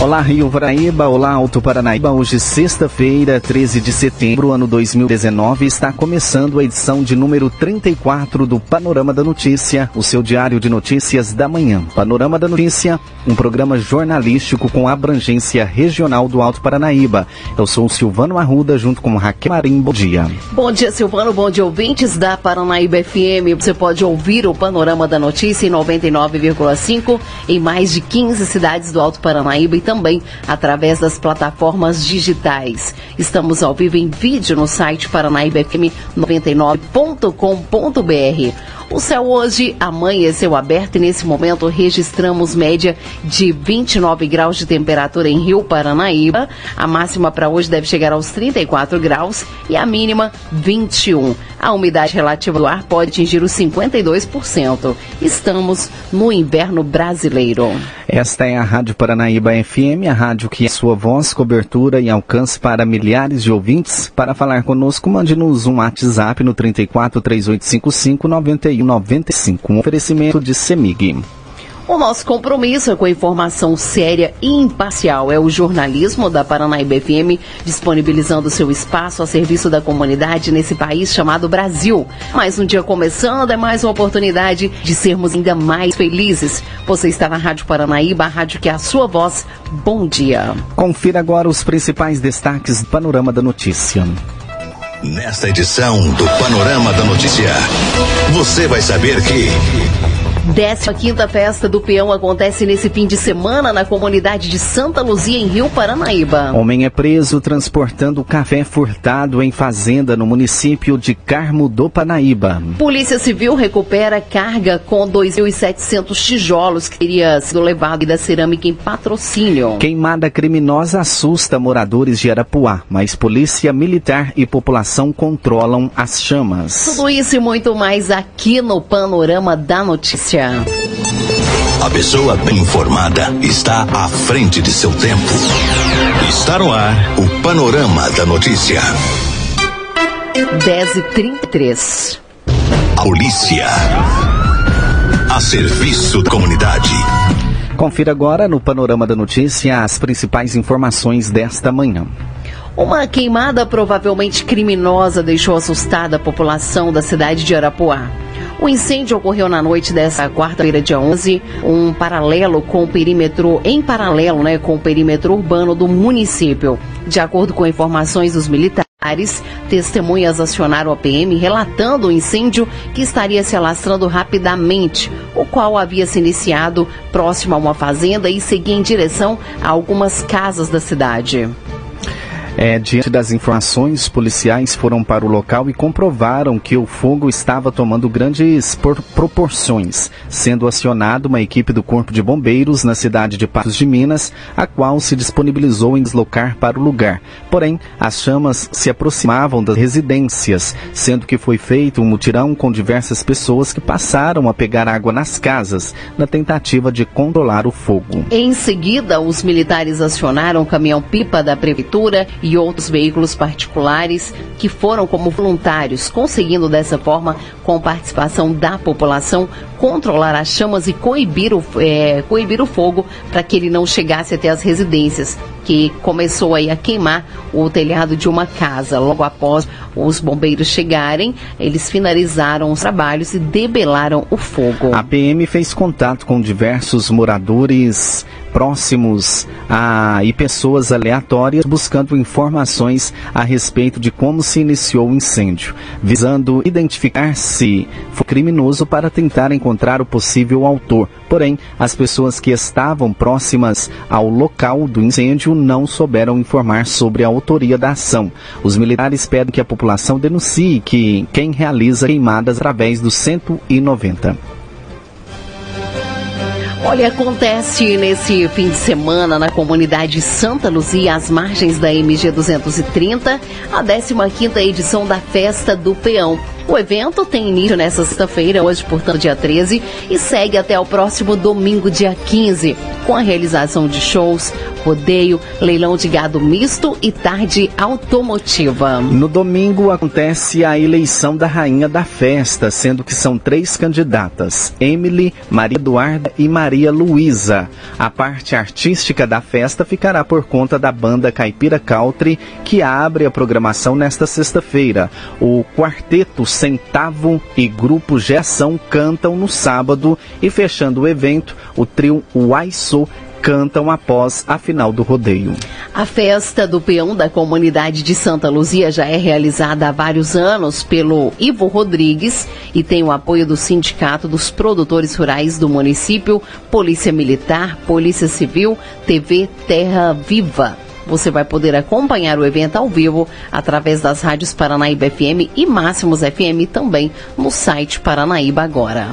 Olá, Rio Paraíba, olá, Alto Paranaíba. Hoje, sexta-feira, 13 de setembro, ano 2019, está começando a edição de número 34 do Panorama da Notícia, o seu diário de notícias da manhã. Panorama da Notícia, um programa jornalístico com abrangência regional do Alto Paranaíba. Eu sou o Silvano Arruda, junto com Raquel Marim. Bom dia. Bom dia, Silvano. Bom dia, ouvintes da Paranaíba FM. Você pode ouvir o Panorama da Notícia em 99,5 em mais de 15 cidades do Alto Paranaíba e também através das plataformas digitais. Estamos ao vivo em vídeo no site paranaíbafm99.com.br. O céu hoje amanheceu aberto e nesse momento registramos média de 29 graus de temperatura em Rio Paranaíba. A máxima para hoje deve chegar aos 34 graus e a mínima 21. A umidade relativa do ar pode atingir os 52%. Estamos no inverno brasileiro. Esta é a Rádio Paranaíba FM, a rádio que é sua voz, cobertura e alcance para milhares de ouvintes. Para falar conosco, mande-nos um WhatsApp no 34 3855 9195. Um oferecimento de Semig. O nosso compromisso é com a informação séria e imparcial. É o jornalismo da Paranaíba FM disponibilizando seu espaço a serviço da comunidade nesse país chamado Brasil. Mais um dia começando, é mais uma oportunidade de sermos ainda mais felizes. Você está na Rádio Paranaíba, a rádio que é a sua voz. Bom dia. Confira agora os principais destaques do Panorama da Notícia. Nesta edição do Panorama da Notícia, você vai saber que. 15 Festa do Peão acontece nesse fim de semana na comunidade de Santa Luzia, em Rio Paranaíba. Homem é preso transportando café furtado em fazenda no município de Carmo do Panaíba. Polícia Civil recupera carga com 2.700 tijolos que teria sido levado da cerâmica em patrocínio. Queimada criminosa assusta moradores de Arapuá, mas polícia militar e população controlam as chamas. Tudo isso e muito mais aqui no Panorama da Notícia. A pessoa bem informada está à frente de seu tempo. Está no ar o Panorama da Notícia. 10 e 33 Polícia. A serviço da comunidade. Confira agora no Panorama da Notícia as principais informações desta manhã. Uma queimada provavelmente criminosa deixou assustada a população da cidade de Arapuá. O incêndio ocorreu na noite dessa quarta-feira, dia 11, um paralelo com o perímetro, em paralelo né, com o perímetro urbano do município. De acordo com informações dos militares, testemunhas acionaram a PM relatando o incêndio que estaria se alastrando rapidamente, o qual havia se iniciado próximo a uma fazenda e seguia em direção a algumas casas da cidade. É, diante das informações, policiais foram para o local e comprovaram que o fogo estava tomando grandes proporções, sendo acionada uma equipe do Corpo de Bombeiros na cidade de Patos de Minas, a qual se disponibilizou em deslocar para o lugar. Porém, as chamas se aproximavam das residências, sendo que foi feito um mutirão com diversas pessoas que passaram a pegar água nas casas, na tentativa de controlar o fogo. Em seguida, os militares acionaram o caminhão-pipa da prefeitura e outros veículos particulares que foram como voluntários, conseguindo dessa forma, com participação da população, controlar as chamas e coibir o, é, coibir o fogo para que ele não chegasse até as residências, que começou aí a queimar o telhado de uma casa. Logo após os bombeiros chegarem, eles finalizaram os trabalhos e debelaram o fogo. A PM fez contato com diversos moradores próximos a, e pessoas aleatórias buscando informações a respeito de como se iniciou o incêndio, visando identificar se foi criminoso para tentar encontrar o possível autor. Porém, as pessoas que estavam próximas ao local do incêndio não souberam informar sobre a autoria da ação. Os militares pedem que a população denuncie que quem realiza queimadas através do 190. Olha, acontece nesse fim de semana na comunidade Santa Luzia, às margens da MG 230, a 15ª edição da Festa do Peão. O evento tem início nesta sexta-feira, hoje, portanto, dia 13, e segue até o próximo domingo, dia 15, com a realização de shows, rodeio, leilão de gado misto e tarde automotiva. No domingo acontece a eleição da rainha da festa, sendo que são três candidatas: Emily, Maria Eduarda e Maria Luísa. A parte artística da festa ficará por conta da banda Caipira Country, que abre a programação nesta sexta-feira. O quarteto Centavo e Grupo Geação cantam no sábado e fechando o evento, o trio Waiso cantam após a final do rodeio. A festa do peão da comunidade de Santa Luzia já é realizada há vários anos pelo Ivo Rodrigues e tem o apoio do Sindicato dos Produtores Rurais do município, Polícia Militar, Polícia Civil, TV Terra Viva. Você vai poder acompanhar o evento ao vivo através das rádios Paranaíba FM e Máximos FM também no site Paranaíba Agora.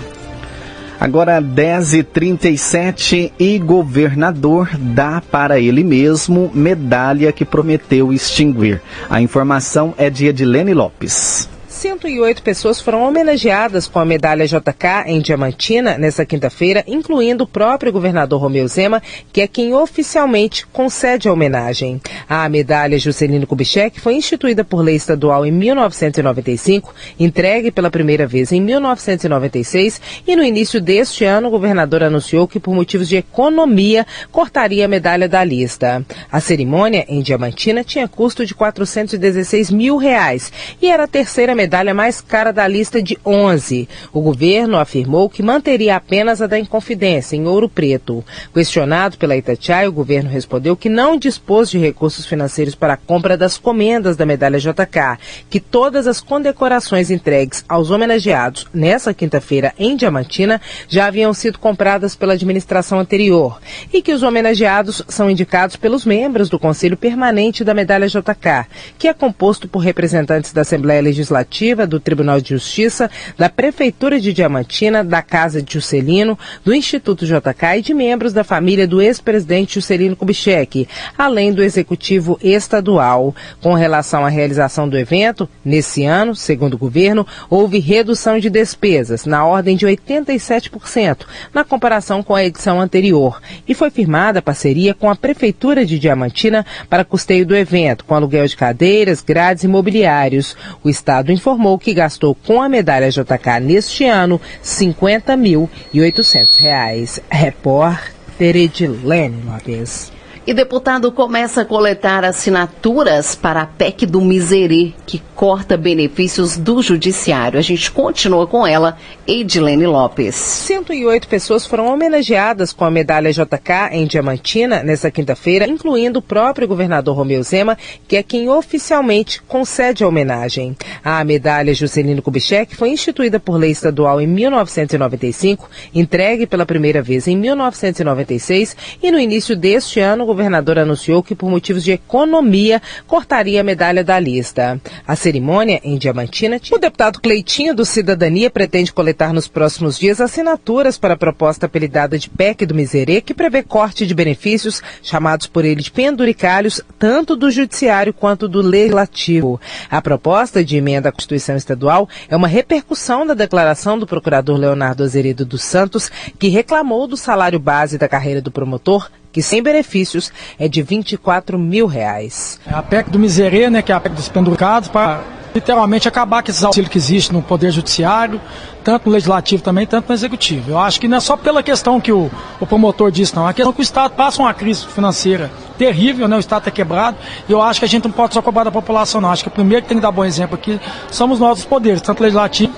Agora 10h37 e governador dá para ele mesmo medalha que prometeu extinguir. A informação é de Edilene Lopes. 108 pessoas foram homenageadas com a medalha JK em Diamantina nesta quinta-feira, incluindo o próprio governador Romeu Zema, que é quem oficialmente concede a homenagem. A medalha Juscelino Kubitschek foi instituída por lei estadual em 1995, entregue pela primeira vez em 1996 e no início deste ano o governador anunciou que por motivos de economia cortaria a medalha da lista. A cerimônia em Diamantina tinha custo de 416 mil reais e era a terceira medalha medalha mais cara da lista de 11. O governo afirmou que manteria apenas a da Inconfidência, em ouro preto. Questionado pela Itatiaia, o governo respondeu que não dispôs de recursos financeiros para a compra das comendas da medalha JK, que todas as condecorações entregues aos homenageados nessa quinta-feira em Diamantina já haviam sido compradas pela administração anterior e que os homenageados são indicados pelos membros do Conselho Permanente da Medalha JK, que é composto por representantes da Assembleia Legislativa do Tribunal de Justiça, da Prefeitura de Diamantina, da Casa de Juscelino, do Instituto JK e de membros da família do ex-presidente Juscelino Kubitschek, além do Executivo Estadual. Com relação à realização do evento, nesse ano, segundo o governo, houve redução de despesas na ordem de 87%, na comparação com a edição anterior, e foi firmada parceria com a Prefeitura de Diamantina para custeio do evento, com aluguel de cadeiras, grades e mobiliários. O Estado informou informou que gastou com a medalha JK neste ano R$ 50.800. Repórter Edilene Lopes. E deputado começa a coletar assinaturas para a PEC do Miserê, que corta benefícios do judiciário. A gente continua com ela, Edilene Lopes. 108 pessoas foram homenageadas com a medalha JK em Diamantina nesta quinta-feira, incluindo o próprio governador Romeu Zema, que é quem oficialmente concede a homenagem. A medalha Juscelino Kubitschek foi instituída por lei estadual em 1995, entregue pela primeira vez em 1996 e no início deste ano governador anunciou que, por motivos de economia, cortaria a medalha da lista. A cerimônia, em Diamantina, o deputado Cleitinho do Cidadania pretende coletar nos próximos dias assinaturas para a proposta apelidada de PEC do Miserê, que prevê corte de benefícios, chamados por ele de penduricalhos, tanto do Judiciário quanto do Legislativo. A proposta de emenda à Constituição Estadual é uma repercussão da declaração do procurador Leonardo Azeredo dos Santos, que reclamou do salário base da carreira do promotor que sem benefícios é de 24 mil reais. É a PEC do Miserê, né, que é a PEC dos pendurados, para literalmente acabar com esses auxílios que existem no Poder Judiciário, tanto no Legislativo também, tanto no Executivo. Eu acho que não é só pela questão que o, o promotor disse, não. É a questão que o Estado passa uma crise financeira terrível, né? O Estado está quebrado. E eu acho que a gente não pode só cobrar da população, não. Acho que o primeiro que tem que dar bom exemplo aqui somos nós os poderes, tanto Legislativo,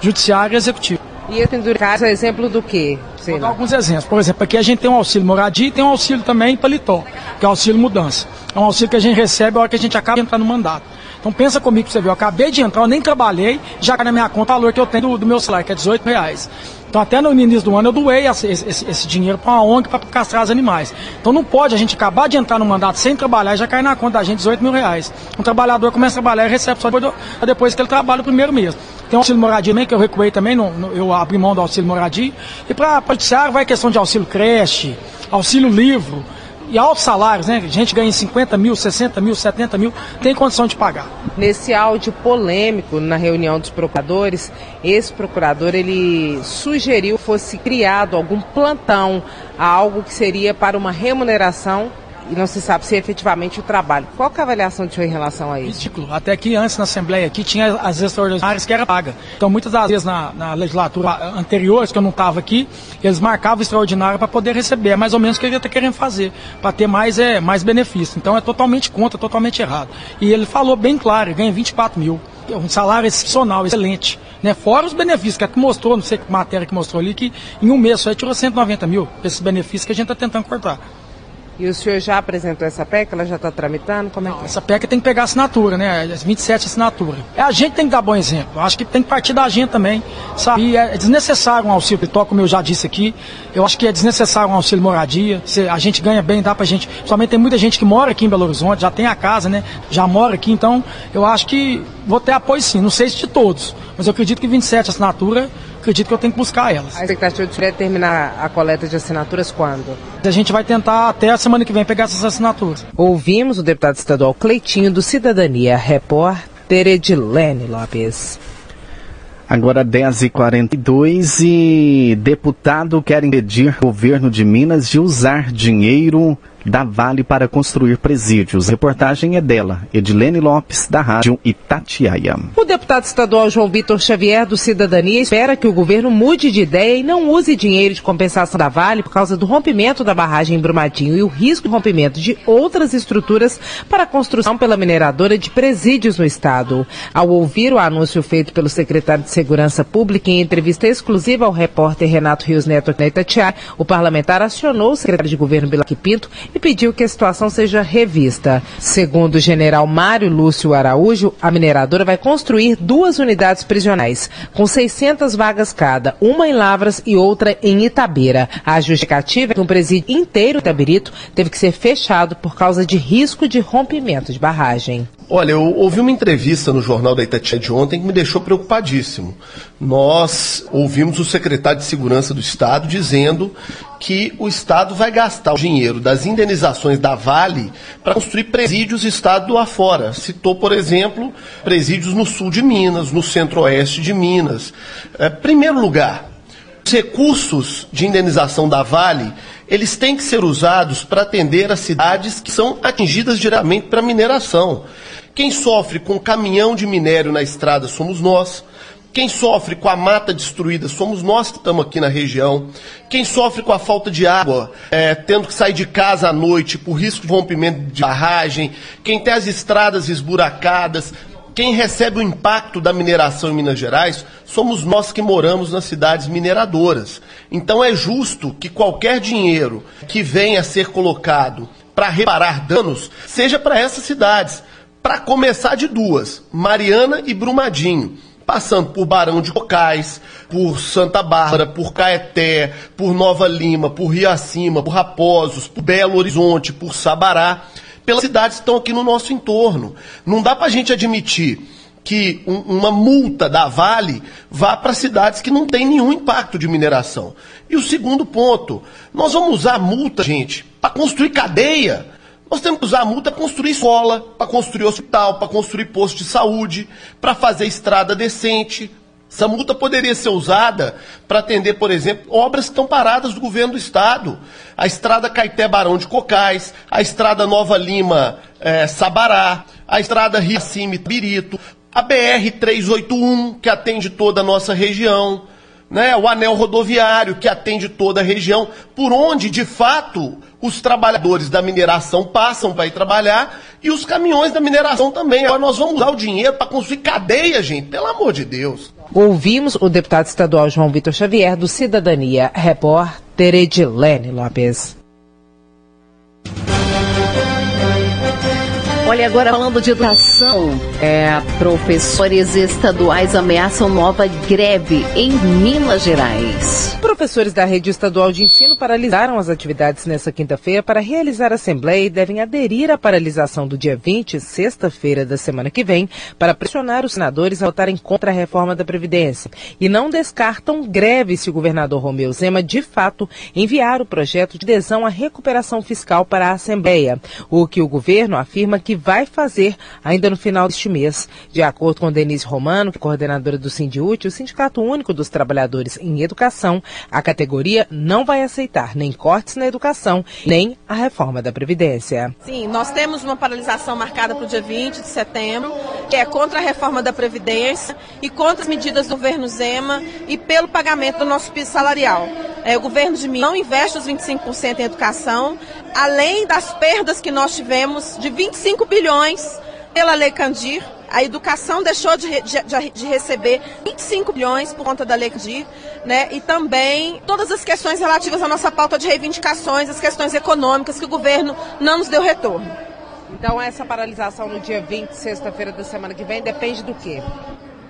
Judiciário e Executivo. E esse penduricado é exemplo do quê? Vou dar alguns exemplos. Por exemplo, aqui a gente tem um auxílio moradia e tem um auxílio também paletó, que é o auxílio mudança. É um auxílio que a gente recebe a hora que a gente acaba de entrar no mandato. Então pensa comigo pra você ver, eu acabei de entrar, eu nem trabalhei, já cai na minha conta o valor que eu tenho do, do meu salário, que é 18 reais. Então até no início do ano eu doei esse, esse, esse dinheiro para uma ONG para castrar os animais. Então não pode a gente acabar de entrar no mandato sem trabalhar e já cair na conta da gente 18 mil reais. Um trabalhador começa a trabalhar e recebe só depois, depois que ele trabalha o primeiro mês. Tem o auxílio moradia também, que eu recuei também, no, no, eu abri mão do auxílio moradia. E para o judiciário vai questão de auxílio creche, auxílio livro, e altos salários, né? Gente ganha 50 mil, 60 mil, 70 mil, tem condição de pagar. Nesse áudio polêmico na reunião dos procuradores, esse procurador ele sugeriu fosse criado algum plantão, algo que seria para uma remuneração e não se sabe se é efetivamente o trabalho. Qual é a avaliação de senhor em relação a isso? Ridículo. Até que antes na Assembleia aqui tinha as extraordinárias que era paga. Então muitas das vezes na, na legislatura anteriores, que eu não estava aqui, eles marcavam extraordinária para poder receber. É mais ou menos o que ele está querendo fazer, para ter mais, é, mais benefício. Então é totalmente contra, totalmente errado. E ele falou bem claro, ganha 24 mil. É um salário excepcional, excelente. Né? Fora os benefícios, que, é que mostrou, não sei que matéria que mostrou ali, que em um mês só tirou 190 mil, esses benefícios que a gente está tentando cortar. E o senhor já apresentou essa PEC? Ela já está tramitando? Como é que... É? Essa PEC tem que pegar assinatura, né? As 27 assinaturas. É a gente tem que dar bom exemplo. Acho que tem que partir da gente também, sabe? E é desnecessário um auxílio pitó, como eu já disse aqui. Eu acho que é desnecessário um auxílio moradia. Se a gente ganha bem, dá pra gente. Somente tem muita gente que mora aqui em Belo Horizonte, já tem a casa, né? Já mora aqui, então eu acho que vou ter apoio sim. Não sei se de todos, mas eu acredito que 27 assinaturas acredito que eu tenho que buscar elas. A expectativa de é terminar a coleta de assinaturas quando? A gente vai tentar até a semana que vem pegar essas assinaturas. Ouvimos o deputado estadual Cleitinho do Cidadania, repórter Edilene Lopes. Agora 10h42 e deputado quer impedir o governo de Minas de usar dinheiro da Vale para construir presídios. Reportagem é dela, Edilene Lopes, da Rádio Itatiaia. O deputado estadual João Vitor Xavier, do Cidadania, espera que o governo mude de ideia e não use dinheiro de compensação da Vale por causa do rompimento da barragem em Brumadinho e o risco de rompimento de outras estruturas para a construção pela mineradora de presídios no estado. Ao ouvir o anúncio feito pelo secretário de Segurança Pública em entrevista exclusiva ao repórter Renato Rios Neto na Itatiaia, o parlamentar acionou o secretário de governo Bilac Pinto e pediu que a situação seja revista. Segundo o general Mário Lúcio Araújo, a mineradora vai construir duas unidades prisionais, com 600 vagas cada, uma em Lavras e outra em Itabeira. A justificativa é que um presídio inteiro Itabirito teve que ser fechado por causa de risco de rompimento de barragem. Olha, eu ouvi uma entrevista no jornal da Itatiaia de ontem que me deixou preocupadíssimo. Nós ouvimos o secretário de Segurança do Estado dizendo que o Estado vai gastar o dinheiro das indenizações da Vale para construir presídios Estado afora. Citou, por exemplo, presídios no sul de Minas, no centro-oeste de Minas. É, primeiro lugar, os recursos de indenização da Vale eles têm que ser usados para atender as cidades que são atingidas diretamente para mineração. Quem sofre com caminhão de minério na estrada somos nós. Quem sofre com a mata destruída somos nós que estamos aqui na região. Quem sofre com a falta de água, é, tendo que sair de casa à noite por risco de rompimento de barragem. Quem tem as estradas esburacadas. Quem recebe o impacto da mineração em Minas Gerais somos nós que moramos nas cidades mineradoras. Então é justo que qualquer dinheiro que venha a ser colocado para reparar danos seja para essas cidades para começar de duas, Mariana e Brumadinho, passando por Barão de Cocais, por Santa Bárbara, por Caeté, por Nova Lima, por Rio Acima, por Raposos, por Belo Horizonte, por Sabará, pelas cidades que estão aqui no nosso entorno. Não dá para a gente admitir que um, uma multa da Vale vá para cidades que não têm nenhum impacto de mineração. E o segundo ponto, nós vamos usar multa, gente, para construir cadeia. Nós temos que usar a multa para construir escola, para construir hospital, para construir posto de saúde, para fazer estrada decente. Essa multa poderia ser usada para atender, por exemplo, obras que estão paradas do governo do Estado. A estrada Caeté Barão de Cocais, a estrada Nova Lima é, Sabará, a estrada Rio Cime Birito, a BR-381, que atende toda a nossa região, né? o anel rodoviário, que atende toda a região, por onde, de fato, os trabalhadores da mineração passam para ir trabalhar e os caminhões da mineração também. Agora nós vamos usar o dinheiro para construir cadeia, gente, pelo amor de Deus. Ouvimos o deputado estadual João Vitor Xavier, do Cidadania, repórter Edilene Lopes. Olha, agora falando de educação, é, professores estaduais ameaçam nova greve em Minas Gerais. Professores da rede estadual de ensino paralisaram as atividades nesta quinta-feira para realizar a assembleia e devem aderir à paralisação do dia 20, sexta-feira da semana que vem, para pressionar os senadores a votarem contra a reforma da Previdência. E não descartam greve se o governador Romeu Zema, de fato, enviar o projeto de adesão à recuperação fiscal para a Assembleia, o que o governo afirma que vai fazer ainda no final deste mês. De acordo com Denise Romano, coordenadora do Sindiúte, o Sindicato Único dos Trabalhadores em Educação, a categoria não vai aceitar nem cortes na educação, nem a reforma da Previdência. Sim, nós temos uma paralisação marcada para o dia 20 de setembro, que é contra a reforma da Previdência e contra as medidas do governo Zema e pelo pagamento do nosso piso salarial. É, o governo de mim não investe os 25% em educação, além das perdas que nós tivemos de 25 bilhões pela Lei Candir. A educação deixou de, de, de, receber 25 bilhões por conta da Lei Candir, né? E também todas as questões relativas à nossa pauta de reivindicações, as questões econômicas que o governo não nos deu retorno. Então essa paralisação no dia 20, sexta-feira da semana que vem, depende do quê?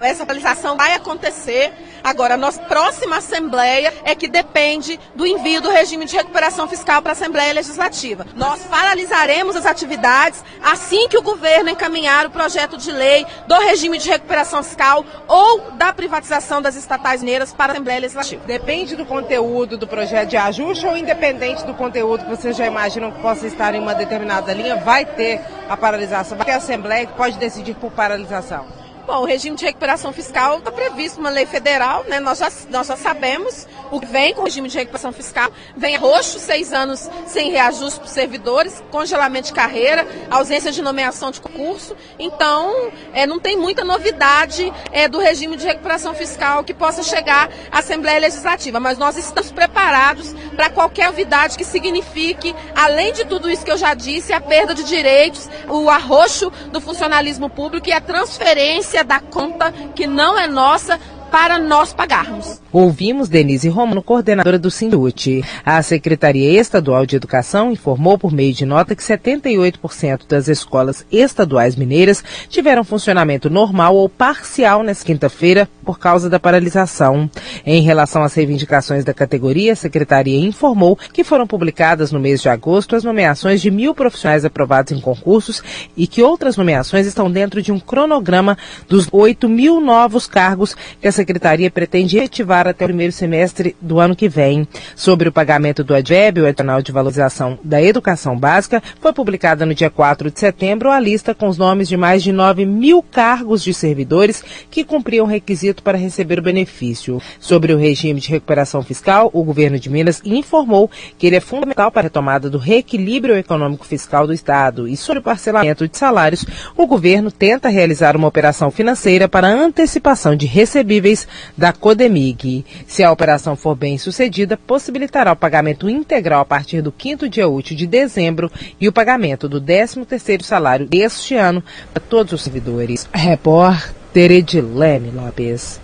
Essa paralisação vai acontecer. Agora, a nossa próxima Assembleia é que depende do envio do regime de recuperação fiscal para a Assembleia Legislativa. Nós paralisaremos as atividades assim que o governo encaminhar o projeto de lei do regime de recuperação fiscal ou da privatização das estatais mineiras para a Assembleia Legislativa. Depende do conteúdo do projeto de ajuste ou independente do conteúdo que vocês já imaginam que possa estar em uma determinada linha, vai ter a paralisação, vai ter a Assembleia que pode decidir por paralisação? Bom, o regime de recuperação fiscal está previsto uma lei federal, né? Nós já, nós já sabemos o que vem com o regime de recuperação fiscal. Vem roxo, seis anos sem reajuste para os servidores, congelamento de carreira, ausência de nomeação de concurso. Então, é, não tem muita novidade é, do regime de recuperação fiscal que possa chegar à Assembleia Legislativa. Mas nós estamos preparados para qualquer novidade que signifique, além de tudo isso que eu já disse, a perda de direitos, o arroxo do funcionalismo público e a transferência da conta que não é nossa para nós pagarmos. Ouvimos Denise Romano, coordenadora do Sindute. A Secretaria Estadual de Educação informou por meio de nota que 78% das escolas estaduais mineiras tiveram funcionamento normal ou parcial nesta quinta-feira por causa da paralisação. Em relação às reivindicações da categoria, a Secretaria informou que foram publicadas no mês de agosto as nomeações de mil profissionais aprovados em concursos e que outras nomeações estão dentro de um cronograma dos 8 mil novos cargos que a Secretaria pretende ativar até o primeiro semestre do ano que vem. Sobre o pagamento do ADVEB, o Adicional de Valorização da Educação Básica, foi publicada no dia 4 de setembro a lista com os nomes de mais de 9 mil cargos de servidores que cumpriam o requisito para receber o benefício. Sobre o regime de recuperação fiscal, o governo de Minas informou que ele é fundamental para a retomada do reequilíbrio econômico fiscal do Estado. E sobre o parcelamento de salários, o governo tenta realizar uma operação financeira para antecipação de recebíveis da Codemig. Se a operação for bem sucedida, possibilitará o pagamento integral a partir do quinto dia útil de dezembro e o pagamento do 13º salário deste ano para todos os servidores. Repórter Edilene Lopes.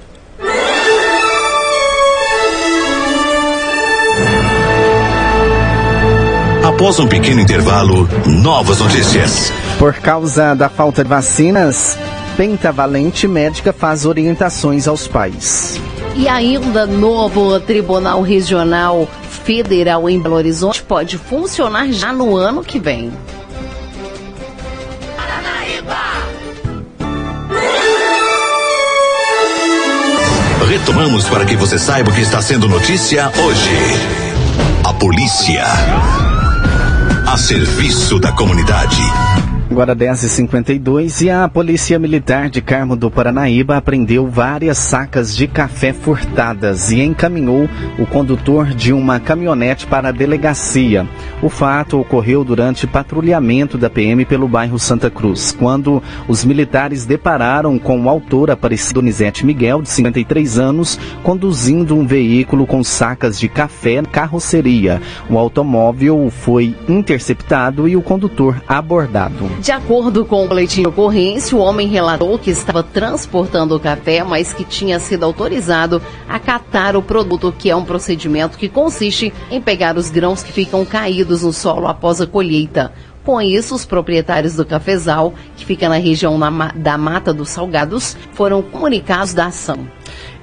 Após um pequeno intervalo, novas notícias. Por causa da falta de vacinas, Pentavalente Médica faz orientações aos pais. E ainda novo Tribunal Regional Federal em Belo Horizonte pode funcionar já no ano que vem. Retomamos para que você saiba o que está sendo notícia hoje. A polícia. A serviço da comunidade. Agora 10h52 e a Polícia Militar de Carmo do Paranaíba apreendeu várias sacas de café furtadas e encaminhou o condutor de uma caminhonete para a delegacia. O fato ocorreu durante patrulhamento da PM pelo bairro Santa Cruz, quando os militares depararam com o autor Aparecido Donizete Miguel, de 53 anos, conduzindo um veículo com sacas de café na carroceria. O automóvel foi interceptado e o condutor abordado. De acordo com o boletim de ocorrência, o homem relatou que estava transportando o café, mas que tinha sido autorizado a catar o produto, que é um procedimento que consiste em pegar os grãos que ficam caídos no solo após a colheita. Com isso, os proprietários do cafezal, que fica na região da Mata dos Salgados, foram comunicados da ação.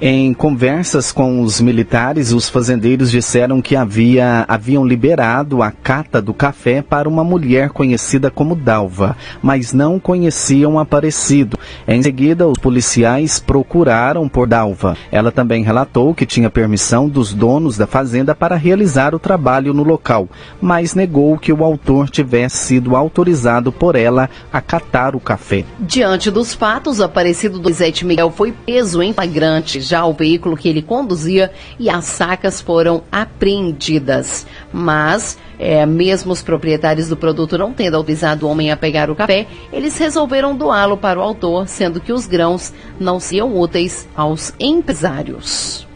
Em conversas com os militares, os fazendeiros disseram que havia, haviam liberado a cata do café para uma mulher conhecida como Dalva, mas não conheciam Aparecido. Em seguida, os policiais procuraram por Dalva. Ela também relatou que tinha permissão dos donos da fazenda para realizar o trabalho no local, mas negou que o autor tivesse sido autorizado por ela a catar o café. Diante dos fatos, Aparecido do Zete Miguel foi preso em flagrante já o veículo que ele conduzia e as sacas foram apreendidas. Mas, é, mesmo os proprietários do produto não tendo autorizado o homem a pegar o café, eles resolveram doá-lo para o autor, sendo que os grãos não seriam úteis aos empresários.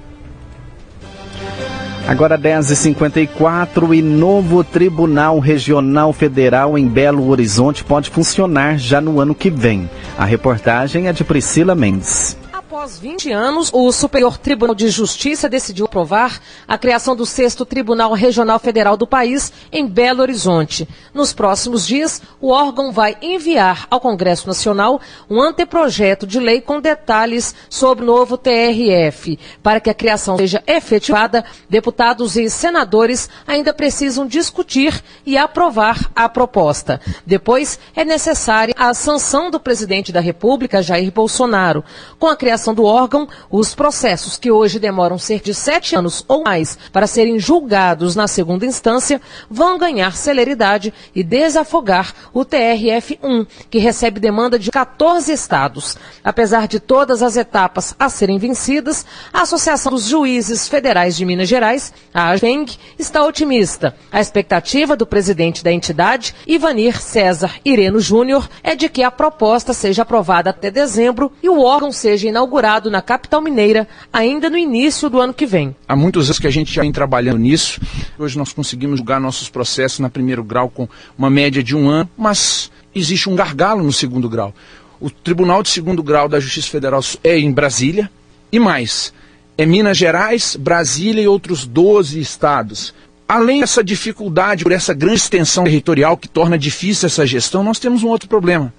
Agora 10h54 e novo Tribunal Regional Federal em Belo Horizonte pode funcionar já no ano que vem. A reportagem é de Priscila Mendes. Após 20 anos, o Superior Tribunal de Justiça decidiu aprovar a criação do sexto Tribunal Regional Federal do país em Belo Horizonte. Nos próximos dias, o órgão vai enviar ao Congresso Nacional um anteprojeto de lei com detalhes sobre o novo TRF. Para que a criação seja efetivada, deputados e senadores ainda precisam discutir e aprovar a proposta. Depois, é necessária a sanção do presidente da República, Jair Bolsonaro. Com a criação do órgão, os processos que hoje demoram cerca de sete anos ou mais para serem julgados na segunda instância vão ganhar celeridade e desafogar o TRF-1, que recebe demanda de 14 estados. Apesar de todas as etapas a serem vencidas, a Associação dos Juízes Federais de Minas Gerais, a AGENG, está otimista. A expectativa do presidente da entidade, Ivanir César Ireno Júnior, é de que a proposta seja aprovada até dezembro e o órgão seja inaugurado inaugurado na capital mineira ainda no início do ano que vem. Há muitos anos que a gente já vem trabalhando nisso. Hoje nós conseguimos julgar nossos processos na primeiro grau com uma média de um ano, mas existe um gargalo no segundo grau. O Tribunal de Segundo Grau da Justiça Federal é em Brasília e mais, é Minas Gerais, Brasília e outros 12 estados. Além dessa dificuldade por essa grande extensão territorial que torna difícil essa gestão, nós temos um outro problema.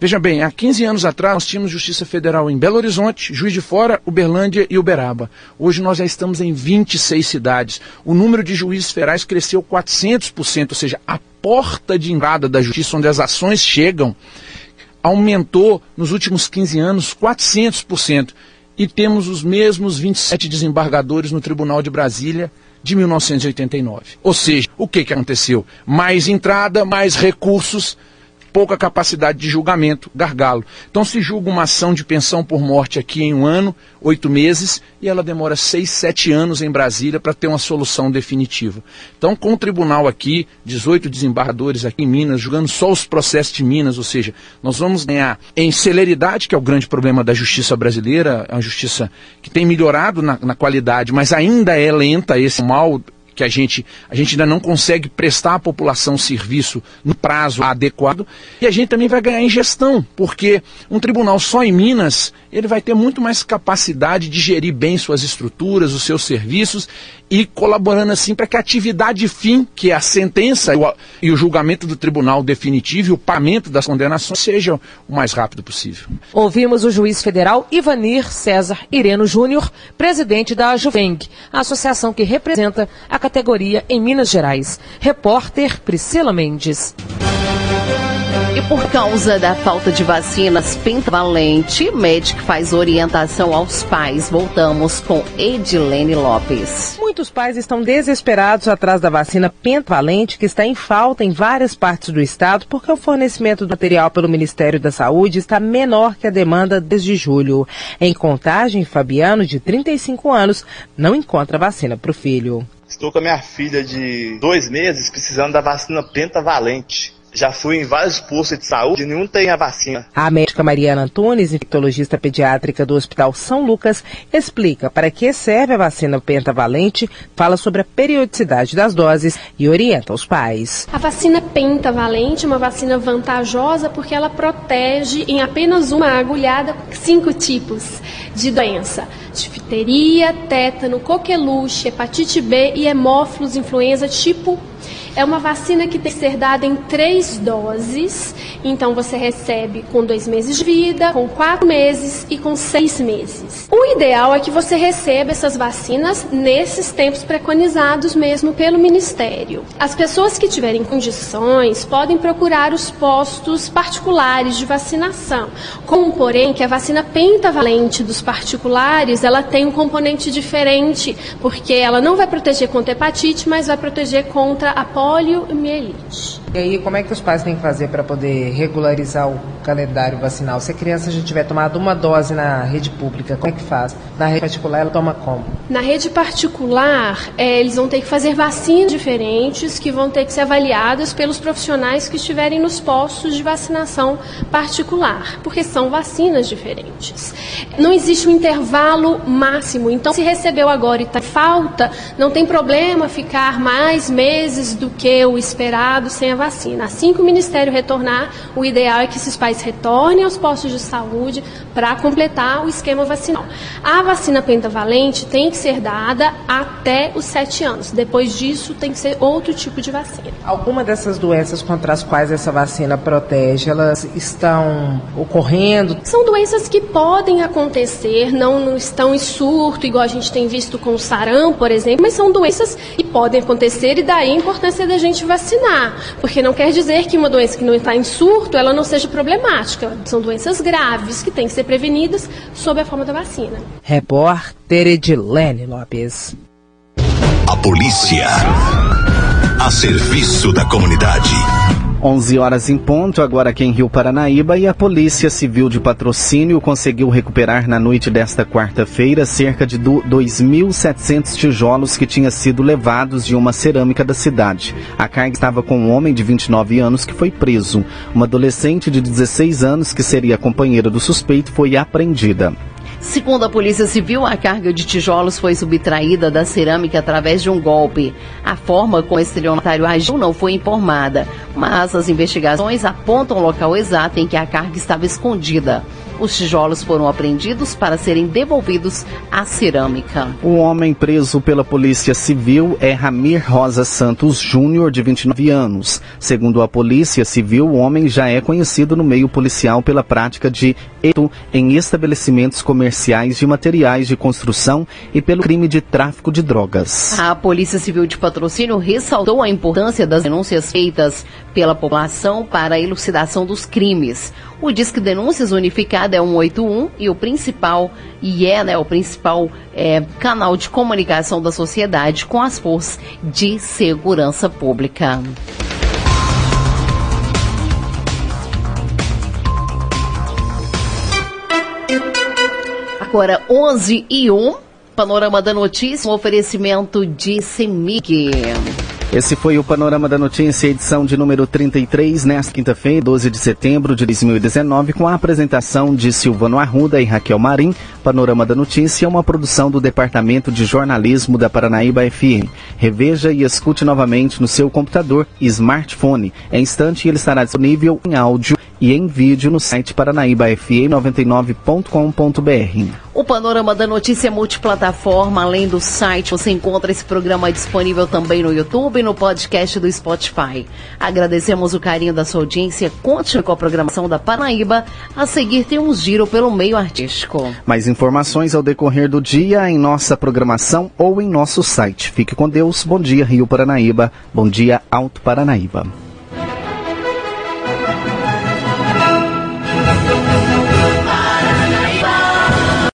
Veja bem, há 15 anos atrás nós tínhamos Justiça Federal em Belo Horizonte, Juiz de Fora, Uberlândia e Uberaba. Hoje nós já estamos em 26 cidades. O número de juízes federais cresceu 400%, ou seja, a porta de entrada da justiça, onde as ações chegam, aumentou nos últimos 15 anos 400%. E temos os mesmos 27 desembargadores no Tribunal de Brasília de 1989. Ou seja, o que, que aconteceu? Mais entrada, mais recursos pouca capacidade de julgamento, gargalo. Então se julga uma ação de pensão por morte aqui em um ano, oito meses, e ela demora seis, sete anos em Brasília para ter uma solução definitiva. Então com o tribunal aqui, 18 desembargadores aqui em Minas, julgando só os processos de Minas, ou seja, nós vamos ganhar em celeridade, que é o grande problema da justiça brasileira, a justiça que tem melhorado na, na qualidade, mas ainda é lenta, esse mal que a gente, a gente ainda não consegue prestar à população serviço no prazo adequado. E a gente também vai ganhar em gestão, porque um tribunal só em Minas, ele vai ter muito mais capacidade de gerir bem suas estruturas, os seus serviços e colaborando assim para que a atividade fim, que é a sentença e o julgamento do tribunal definitivo e o pagamento das condenações seja o mais rápido possível. Ouvimos o juiz federal Ivanir César Ireno Júnior, presidente da Juveng, a associação que representa a categoria em Minas Gerais. Repórter Priscila Mendes. E por causa da falta de vacinas pentavalente, médico faz orientação aos pais. Voltamos com Edilene Lopes. Muitos pais estão desesperados atrás da vacina pentavalente, que está em falta em várias partes do estado, porque o fornecimento do material pelo Ministério da Saúde está menor que a demanda desde julho. Em contagem, Fabiano, de 35 anos, não encontra vacina para o filho. Estou com a minha filha de dois meses precisando da vacina pentavalente. Já fui em vários postos de saúde e nenhum tem a vacina. A médica Mariana Antunes, infectologista pediátrica do Hospital São Lucas, explica para que serve a vacina pentavalente, fala sobre a periodicidade das doses e orienta os pais. A vacina pentavalente é uma vacina vantajosa porque ela protege em apenas uma agulhada cinco tipos de doença: difteria, tétano, coqueluche, hepatite B e hemófilos influenza tipo É uma vacina que tem que ser dada em três doses. Então você recebe com dois meses de vida, com quatro meses e com seis meses. O ideal é que você receba essas vacinas nesses tempos preconizados mesmo pelo Ministério. As pessoas que tiverem condições podem procurar os postos particulares de vacinação. Com porém que a vacina pentavalente dos particulares, ela tem um componente diferente, porque ela não vai proteger contra hepatite, mas vai proteger contra a poliomielite. E aí, como é que os pais têm que fazer para poder regularizar o calendário vacinal? Se a criança já tiver tomado uma dose na rede pública, como é que faz? Na rede particular, ela toma como? Na rede particular, é, eles vão ter que fazer vacinas diferentes que vão ter que ser avaliadas pelos profissionais que estiverem nos postos de vacinação particular, porque são vacinas diferentes. Não existe um intervalo máximo, então se recebeu agora e está falta, não tem problema ficar mais meses do que o esperado sem a vacina. Assim que o Ministério retornar, o ideal é que esses pais retornem aos postos de saúde para completar o esquema vacinal. A vacina pentavalente tem que ser dada até os 7 anos. Depois disso, tem que ser outro tipo de vacina. Alguma dessas doenças contra as quais essa vacina protege, elas estão ocorrendo? São doenças que podem acontecer, não, não estão em surto, igual a gente tem visto com o saram, por exemplo, mas são doenças que podem acontecer e daí a importância da gente vacinar. Porque não quer dizer que uma doença que não está em surto, ela não seja problemática. São doenças graves que têm que ser prevenidas sob a forma da vacina. Repórter Edilene Lopes. A polícia. A serviço da comunidade. 11 horas em ponto, agora aqui em Rio Paranaíba, e a Polícia Civil de Patrocínio conseguiu recuperar na noite desta quarta-feira cerca de 2.700 tijolos que tinham sido levados de uma cerâmica da cidade. A carga estava com um homem de 29 anos que foi preso. Uma adolescente de 16 anos, que seria companheira do suspeito, foi apreendida. Segundo a Polícia Civil, a carga de tijolos foi subtraída da cerâmica através de um golpe. A forma como o estelionatário agiu não foi informada, mas as investigações apontam o local exato em que a carga estava escondida. Os tijolos foram apreendidos para serem devolvidos à cerâmica. O homem preso pela Polícia Civil é Ramir Rosa Santos Júnior, de 29 anos. Segundo a Polícia Civil, o homem já é conhecido no meio policial pela prática de eto em estabelecimentos comerciais de materiais de construção e pelo crime de tráfico de drogas. A Polícia Civil de Patrocínio ressaltou a importância das denúncias feitas pela população para a elucidação dos crimes. O Disque Denúncias Unificado é 181 e o principal, e é né, o principal é, canal de comunicação da sociedade com as forças de segurança pública. Agora 11 e 1, Panorama da Notícia, um oferecimento de CEMIG. Esse foi o Panorama da Notícia, edição de número 33, nesta quinta-feira, 12 de setembro de 2019, com a apresentação de Silvano Arruda e Raquel Marim. Panorama da Notícia é uma produção do Departamento de Jornalismo da Paranaíba FM. Reveja e escute novamente no seu computador e smartphone. Em instante, ele estará disponível em áudio e em vídeo no site paranaíbafm99.com.br. O Panorama da Notícia é multiplataforma. Além do site, você encontra esse programa disponível também no YouTube e no podcast do Spotify. Agradecemos o carinho da sua audiência. Continue com a programação da Paraíba. A seguir tem um giro pelo meio artístico. Mais informações ao decorrer do dia em nossa programação ou em nosso site. Fique com Deus. Bom dia, Rio Paranaíba. Bom dia, Alto Paranaíba.